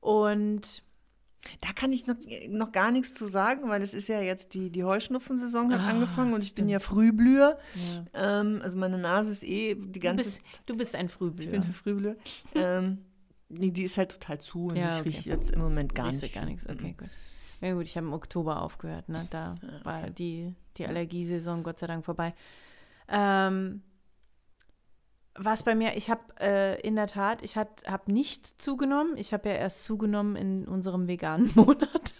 Speaker 3: Und
Speaker 2: Da kann ich noch, noch gar nichts zu sagen, weil es ist ja jetzt die, die Heuschnupfensaison hat
Speaker 3: Ah,
Speaker 2: angefangen und ich bin ja Frühblüher.
Speaker 3: ja.
Speaker 2: Ähm, also meine Nase ist eh die
Speaker 3: du,
Speaker 2: ganze
Speaker 3: bist,
Speaker 2: Zeit.
Speaker 3: du bist ein
Speaker 2: Ich
Speaker 3: Frühblüher.
Speaker 2: bin eine Frühblüher. ähm, nee, die ist halt total zu und
Speaker 3: Ja,
Speaker 2: ich
Speaker 3: okay.
Speaker 2: rieche jetzt im Moment gar
Speaker 3: Riechst du
Speaker 2: nicht.
Speaker 3: gar nichts. Okay,
Speaker 2: Mhm.
Speaker 3: gut. Ja gut, ich habe im Oktober aufgehört, ne? Da war die, die Allergiesaison Gott sei Dank vorbei. Ähm, was bei mir, ich habe äh, in der Tat, ich habe nicht zugenommen. Ich habe ja erst zugenommen in unserem veganen Monat.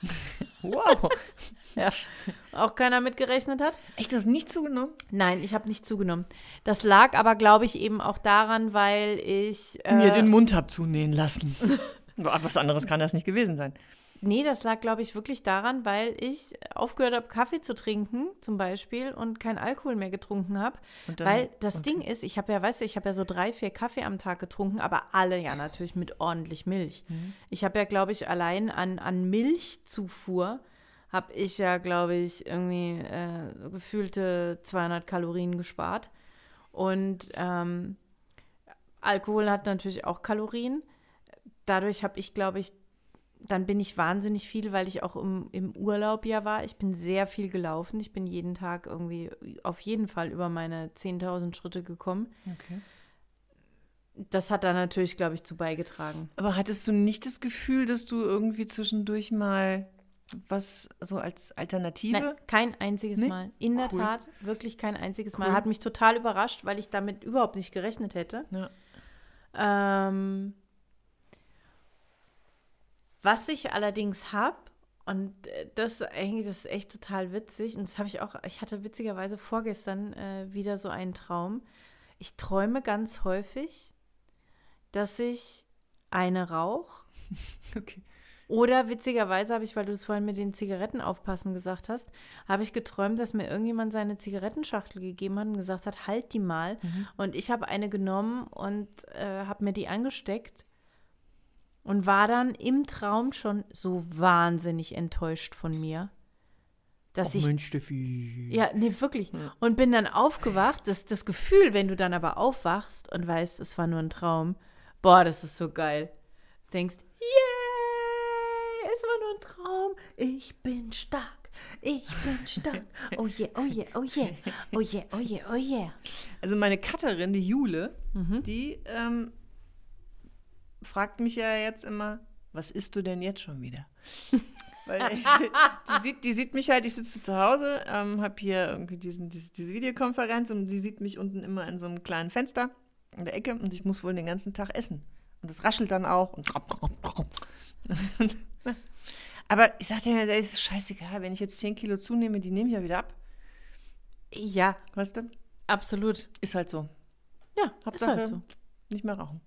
Speaker 2: Wow.
Speaker 3: ja. Auch keiner mitgerechnet hat.
Speaker 2: Echt, du hast nicht zugenommen?
Speaker 3: Nein, ich habe nicht zugenommen. Das lag aber, glaube ich, eben auch daran, weil ich. Äh,
Speaker 2: Mir den Mund hab zunähen lassen. Was anderes kann das nicht gewesen sein.
Speaker 3: Nee, das lag, glaube ich, wirklich daran, weil ich aufgehört habe, Kaffee zu trinken, zum Beispiel, und kein Alkohol mehr getrunken habe. Weil das
Speaker 2: okay.
Speaker 3: Ding ist, ich habe ja, weißt du, ich habe ja so drei, vier Kaffee am Tag getrunken, aber alle ja natürlich mit ordentlich Milch.
Speaker 2: Mhm.
Speaker 3: Ich habe ja, glaube ich, allein an, an Milchzufuhr habe ich ja, glaube ich, irgendwie äh, gefühlte 200 Kalorien gespart. Und ähm, Alkohol hat natürlich auch Kalorien. Dadurch habe ich, glaube ich, dann bin ich wahnsinnig viel, weil ich auch im, im Urlaub ja war. Ich bin sehr viel gelaufen. Ich bin jeden Tag irgendwie auf jeden Fall über meine 10.000 Schritte gekommen.
Speaker 2: Okay.
Speaker 3: Das hat da natürlich, glaube ich, zu beigetragen.
Speaker 2: Aber hattest du nicht das Gefühl, dass du irgendwie zwischendurch mal was so als Alternative?
Speaker 3: Nein, kein einziges
Speaker 2: Nee?
Speaker 3: Mal. In der
Speaker 2: Cool.
Speaker 3: Tat, wirklich kein einziges
Speaker 2: Cool.
Speaker 3: Mal. Hat mich total überrascht, weil ich damit überhaupt nicht gerechnet hätte.
Speaker 2: Ja.
Speaker 3: Ähm, was ich allerdings habe, und äh, das eigentlich das ist echt total witzig, und das habe ich auch, ich hatte witzigerweise vorgestern äh, wieder so einen Traum. Ich träume ganz häufig, dass ich eine rauch.
Speaker 2: Okay.
Speaker 3: Oder witzigerweise habe ich, weil du es vorhin mit den Zigaretten aufpassen gesagt hast, habe ich geträumt, dass mir irgendjemand seine Zigarettenschachtel gegeben hat und gesagt hat, halt die mal. Und ich habe eine genommen und äh, habe mir die angesteckt und war dann im Traum schon so wahnsinnig enttäuscht von mir, dass ich
Speaker 2: Mensch, Steffi.
Speaker 3: ja, nee, wirklich.
Speaker 2: Ja.
Speaker 3: Und bin dann aufgewacht. Das, das Gefühl, wenn du dann aber aufwachst und weißt, es war nur ein Traum, boah, das ist so geil. Du denkst, yay, es war nur ein Traum. Ich bin stark. Ich bin stark. Oh yeah, oh yeah, oh yeah. Oh yeah, oh yeah, oh yeah.
Speaker 2: Also meine Cutterin, die Jule,
Speaker 3: Mhm.
Speaker 2: die ähm, fragt mich ja jetzt immer, was isst du denn jetzt schon wieder? Weil ich, die, sieht, die sieht mich halt, ich sitze zu Hause, ähm, habe hier irgendwie diesen, diese, diese Videokonferenz und die sieht mich unten immer in so einem kleinen Fenster in der Ecke und ich muss wohl den ganzen Tag essen. Und das raschelt dann auch. Und Aber ich sagte mir, das ist scheißegal, wenn ich jetzt 10 Kilo zunehme, die nehme ich ja wieder ab.
Speaker 3: Ja,
Speaker 2: Weißt du?
Speaker 3: absolut.
Speaker 2: Ist halt so.
Speaker 3: Ja,
Speaker 2: Hauptsache,
Speaker 3: ist halt so.
Speaker 2: nicht mehr rauchen.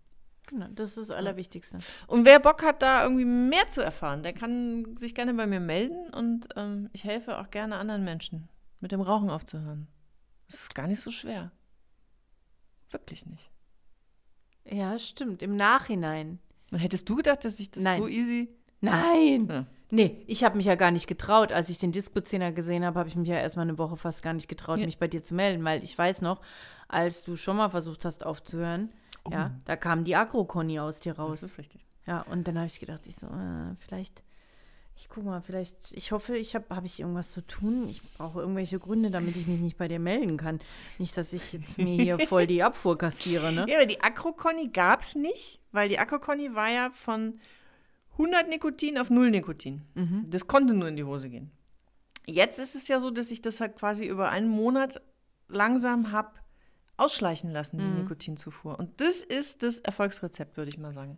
Speaker 3: Genau, das ist das Allerwichtigste.
Speaker 2: Und wer Bock hat, da irgendwie mehr zu erfahren, der kann sich gerne bei mir melden und ähm, ich helfe auch gerne anderen Menschen, mit dem Rauchen aufzuhören. Das ist gar nicht so schwer. Wirklich nicht.
Speaker 3: Ja, stimmt. Im Nachhinein.
Speaker 2: Und hättest du gedacht, dass ich das
Speaker 3: Nein.
Speaker 2: so easy.
Speaker 3: Nein.
Speaker 2: Ja.
Speaker 3: Nee, ich habe mich ja gar nicht getraut. Als ich den Disco-Zehner gesehen habe, habe ich mich ja erstmal eine Woche fast gar nicht getraut,
Speaker 2: Ja.
Speaker 3: mich bei dir zu melden, weil ich weiß noch, als du schon mal versucht hast aufzuhören, ja, da kam die Agro-Conny aus dir
Speaker 2: Das
Speaker 3: raus.
Speaker 2: ist richtig.
Speaker 3: Ja, und dann habe ich gedacht, ich so, äh, vielleicht, ich guck mal, vielleicht, ich hoffe, ich habe habe ich irgendwas zu tun. Ich brauche irgendwelche Gründe, damit ich mich nicht bei dir melden kann. Nicht, dass ich jetzt mir hier voll die Abfuhr kassiere, ne?
Speaker 2: Ja, aber die Acro-Conny gab es nicht, weil die Acro-Conny war ja von 100 Nikotin auf 0 Nikotin. Das konnte nur in die Hose gehen. Jetzt ist es ja so, dass ich das halt quasi über einen Monat langsam habe ausschleichen lassen, die Nikotinzufuhr. Und das ist das Erfolgsrezept, würde ich mal sagen.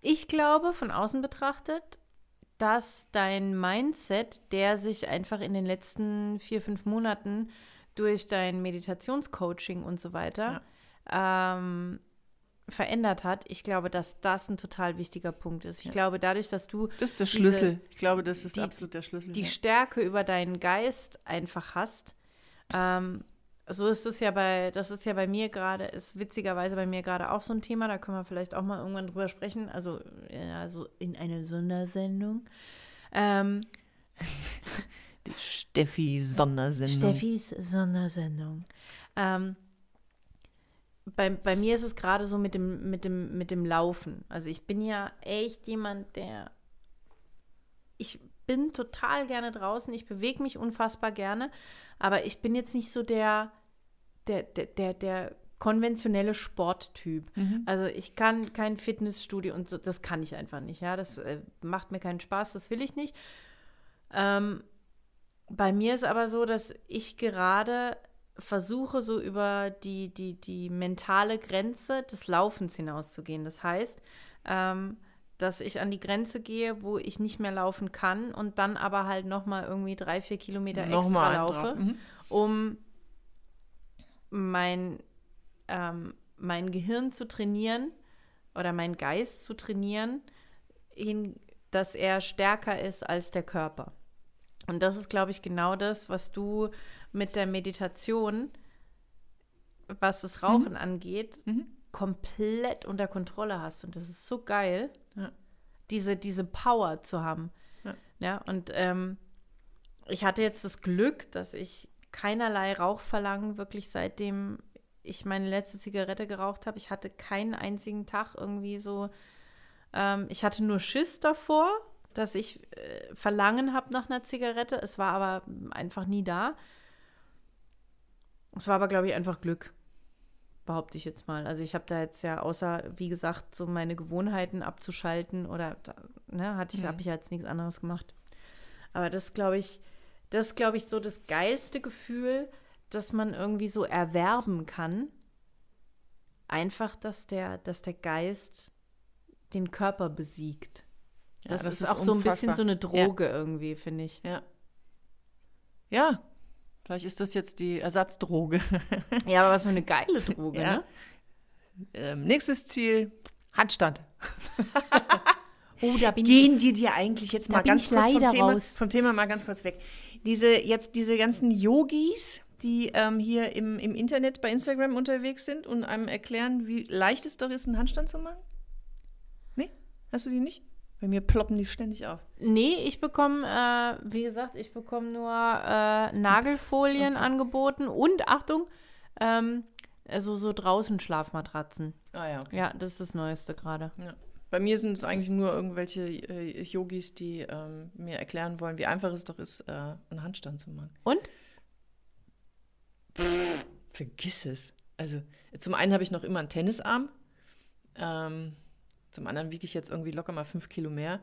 Speaker 3: Ich glaube, von außen betrachtet, dass dein Mindset, der sich einfach in den letzten vier, fünf Monaten durch dein Meditationscoaching und so weiter ähm, verändert hat, ich glaube, dass das ein total wichtiger Punkt ist. Ich glaube, dadurch, dass du
Speaker 2: Das ist der
Speaker 3: diese-
Speaker 2: Schlüssel. ich glaube, das ist
Speaker 3: die-
Speaker 2: absolut der Schlüssel.
Speaker 3: die
Speaker 2: ja.
Speaker 3: Stärke über deinen Geist einfach hast. Ähm, so ist es ja bei, das ist ja bei mir gerade, ist witzigerweise bei mir gerade auch so ein Thema, da können wir vielleicht auch mal irgendwann drüber sprechen, also, also in einer Sondersendung. Ähm,
Speaker 2: Die Steffi-Sondersendung.
Speaker 3: Steffis Sondersendung. Ähm, bei, bei mir ist es gerade so mit dem, mit, dem, mit dem Laufen. Also ich bin ja echt jemand, der. Ich bin total gerne draußen, ich bewege mich unfassbar gerne, aber ich bin jetzt nicht so der, der, der, der, der konventionelle Sporttyp. Also ich kann kein Fitnessstudio und so, das kann ich einfach nicht, ja. Das äh, macht mir keinen Spaß, das will ich nicht. Ähm, bei mir ist aber so, dass ich gerade versuche, so über die, die, die mentale Grenze des Laufens hinauszugehen. Das heißt, ähm, dass ich an die Grenze gehe, wo ich nicht mehr laufen kann und dann aber halt nochmal irgendwie drei, vier Kilometer
Speaker 2: Noch
Speaker 3: extra laufe.
Speaker 2: Mhm.
Speaker 3: um mein, ähm, mein Gehirn zu trainieren oder meinen Geist zu trainieren, hin, dass er stärker ist als der Körper. Und das ist, glaube ich, genau das, was du mit der Meditation, was das Rauchen angeht,
Speaker 2: Mhm.
Speaker 3: komplett unter Kontrolle hast. Und das ist so geil. Diese, diese Power zu haben.
Speaker 2: Ja.
Speaker 3: Ja, und ähm, ich hatte jetzt das Glück, dass ich keinerlei Rauchverlangen wirklich seitdem ich meine letzte Zigarette geraucht habe. Ich hatte keinen einzigen Tag irgendwie so. Ähm, ich hatte nur Schiss davor, dass ich äh, Verlangen habe nach einer Zigarette. Es war aber einfach nie da. Es war aber, glaube ich, einfach Glück, behaupte ich jetzt mal. Also ich habe da jetzt ja außer, wie gesagt, so meine Gewohnheiten abzuschalten oder, ne, hatte ich,
Speaker 2: Mhm.
Speaker 3: habe ich ja jetzt nichts anderes gemacht. Aber das glaube ich, das ist, glaube ich, so das geilste Gefühl, das man irgendwie so erwerben kann. Einfach, dass der, dass der Geist den Körper besiegt.
Speaker 2: Ja,
Speaker 3: Das,
Speaker 2: das
Speaker 3: ist,
Speaker 2: ist
Speaker 3: auch so ein bisschen
Speaker 2: unfassbar.
Speaker 3: so eine Droge irgendwie, finde ich.
Speaker 2: Ja. Ja. Vielleicht ist das jetzt die Ersatzdroge.
Speaker 3: Ja, aber was für eine geile Droge,
Speaker 2: Ja.
Speaker 3: ne?
Speaker 2: ähm, nächstes Ziel: Handstand.
Speaker 3: Oh, da bin
Speaker 2: Gehen die dir eigentlich jetzt mal ganz
Speaker 3: ich
Speaker 2: kurz vom Thema, vom Thema mal ganz kurz weg. Diese jetzt diese ganzen Yogis, die ähm, hier im, im Internet bei Instagram unterwegs sind und einem erklären, wie leicht es doch ist, einen Handstand zu machen? Nee? Hast du die nicht? Bei mir ploppen die ständig auf.
Speaker 3: Nee, ich bekomme, äh, wie gesagt, ich bekomme nur äh, Nagelfolien angeboten und Achtung, ähm, also so draußen Schlafmatratzen.
Speaker 2: Ah ja, okay.
Speaker 3: Ja, das ist das Neueste gerade.
Speaker 2: Ja. Bei mir sind es eigentlich nur irgendwelche äh, Yogis, die ähm, mir erklären wollen, wie einfach es doch ist, äh, einen Handstand zu machen.
Speaker 3: Und?
Speaker 2: Vergiss es. Also zum einen habe ich noch immer einen Tennisarm. Ähm, zum anderen wiege ich jetzt irgendwie locker mal fünf Kilo mehr.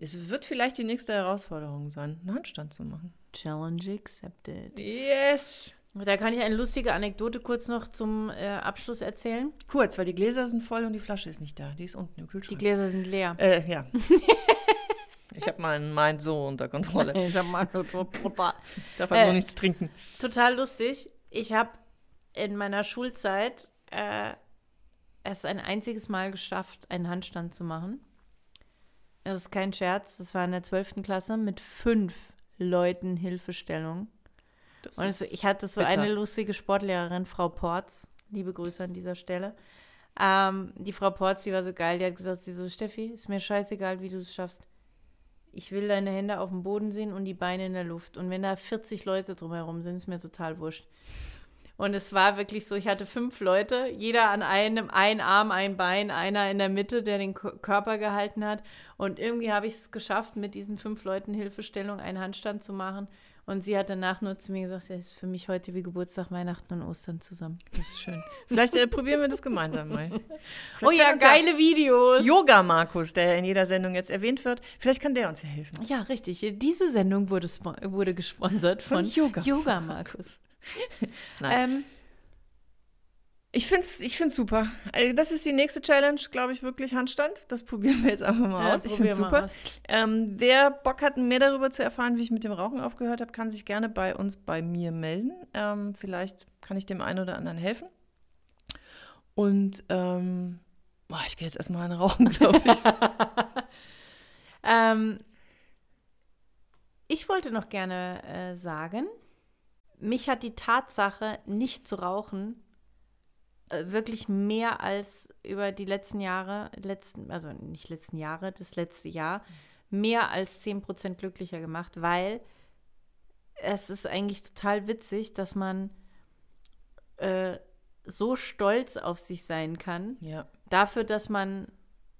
Speaker 2: Es wird vielleicht die nächste Herausforderung sein, einen Handstand zu machen.
Speaker 3: Challenge accepted.
Speaker 2: Yes!
Speaker 3: Da kann ich eine lustige Anekdote kurz noch zum äh, Abschluss erzählen.
Speaker 2: Kurz, weil die Gläser sind voll und die Flasche ist nicht da. Die ist unten im
Speaker 3: Die
Speaker 2: Kühlschrank.
Speaker 3: Gläser sind leer.
Speaker 2: äh, ja. ich habe meinen Mind so unter Kontrolle.
Speaker 3: Ich hab mal nur total,
Speaker 2: Darf halt
Speaker 3: Äh.
Speaker 2: nur nichts trinken.
Speaker 3: total lustig. Ich habe in meiner Schulzeit äh, es ein einziges Mal geschafft, einen Handstand zu machen. Das ist kein Scherz. Das war in der 12. Klasse mit fünf Leuten Hilfestellung.
Speaker 2: Das
Speaker 3: Und es, ich hatte so
Speaker 2: bitter.
Speaker 3: eine lustige Sportlehrerin, Frau Porz. Liebe Grüße an dieser Stelle. Ähm, die Frau Porz, die war so geil, die hat gesagt, sie so, Steffi, ist mir scheißegal, wie du es schaffst. Ich will deine Hände auf dem Boden sehen und die Beine in der Luft. Und wenn da 40 Leute drumherum sind, ist mir total wurscht. Und es war wirklich so, ich hatte fünf Leute, jeder an einem, ein Arm, ein Bein, einer in der Mitte, der den Körper gehalten hat. Und irgendwie habe ich es geschafft, mit diesen fünf Leuten Hilfestellung einen Handstand zu machen. Und sie hat danach nur zu mir gesagt, ja, ist für mich heute wie Geburtstag, Weihnachten und Ostern zusammen.
Speaker 2: Das ist schön. Vielleicht äh, probieren wir das gemeinsam mal.
Speaker 3: oh
Speaker 2: Vielleicht
Speaker 3: ja,
Speaker 2: uns ja
Speaker 3: geile Videos.
Speaker 2: Yoga Markus, der ja in jeder Sendung jetzt erwähnt wird, vielleicht kann der uns ja helfen.
Speaker 3: Ja, richtig. Diese Sendung wurde, wurde gesponsert von,
Speaker 2: Von Yoga.
Speaker 3: Yoga Markus.
Speaker 2: Nein.
Speaker 3: ähm,
Speaker 2: Ich finde es ich find's super. Also das ist die nächste Challenge, glaube ich, wirklich Handstand. Das probieren wir jetzt einfach mal
Speaker 3: Ja,
Speaker 2: aus. Ich finde es super. Ähm, wer Bock hat, mehr darüber zu erfahren, wie ich mit dem Rauchen aufgehört habe, kann sich gerne bei uns, bei mir melden. Ähm, vielleicht kann ich dem einen oder anderen helfen. Und ähm, boah, ich gehe jetzt erstmal eine rauchen, glaube ich.
Speaker 3: Ähm, ich wollte noch gerne äh, sagen, mich hat die Tatsache, nicht zu rauchen, äh, wirklich mehr als über die letzten Jahre, letzten, also nicht letzten Jahre, das letzte Jahr, mehr als 10% glücklicher gemacht, weil es ist eigentlich total witzig, dass man äh, so stolz auf sich sein kann,
Speaker 2: ja.
Speaker 3: dafür, dass man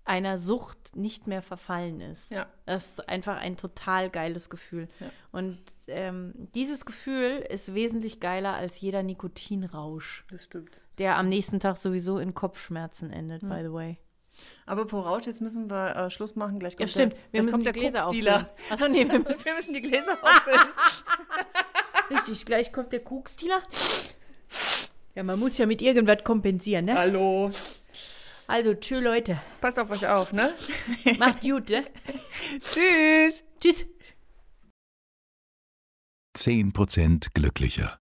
Speaker 3: einer Sucht nicht mehr verfallen ist.
Speaker 2: Ja.
Speaker 3: Das ist einfach ein total geiles Gefühl.
Speaker 2: Ja.
Speaker 3: Und ähm, dieses Gefühl ist wesentlich geiler als jeder Nikotinrausch,
Speaker 2: Das stimmt.
Speaker 3: der am nächsten Tag sowieso in Kopfschmerzen endet,
Speaker 2: Hm.
Speaker 3: by the way.
Speaker 2: Aber pro Rausch, jetzt müssen wir äh, Schluss machen. Gleich
Speaker 3: Ja,
Speaker 2: kommt
Speaker 3: stimmt.
Speaker 2: Der,
Speaker 3: Wir müssen die Gläser auffüllen. Achso, nee, wir müssen,
Speaker 2: Wir müssen die Gläser auffüllen.
Speaker 3: richtig, gleich kommt der Koksdealer. Ja, man muss ja mit irgendwas kompensieren, ne?
Speaker 2: Hallo.
Speaker 3: Also, tschö, Leute.
Speaker 2: Passt auf euch auf, ne?
Speaker 3: Macht gut, ne?
Speaker 2: Tschüss.
Speaker 3: Tschüss.
Speaker 1: 10% glücklicher.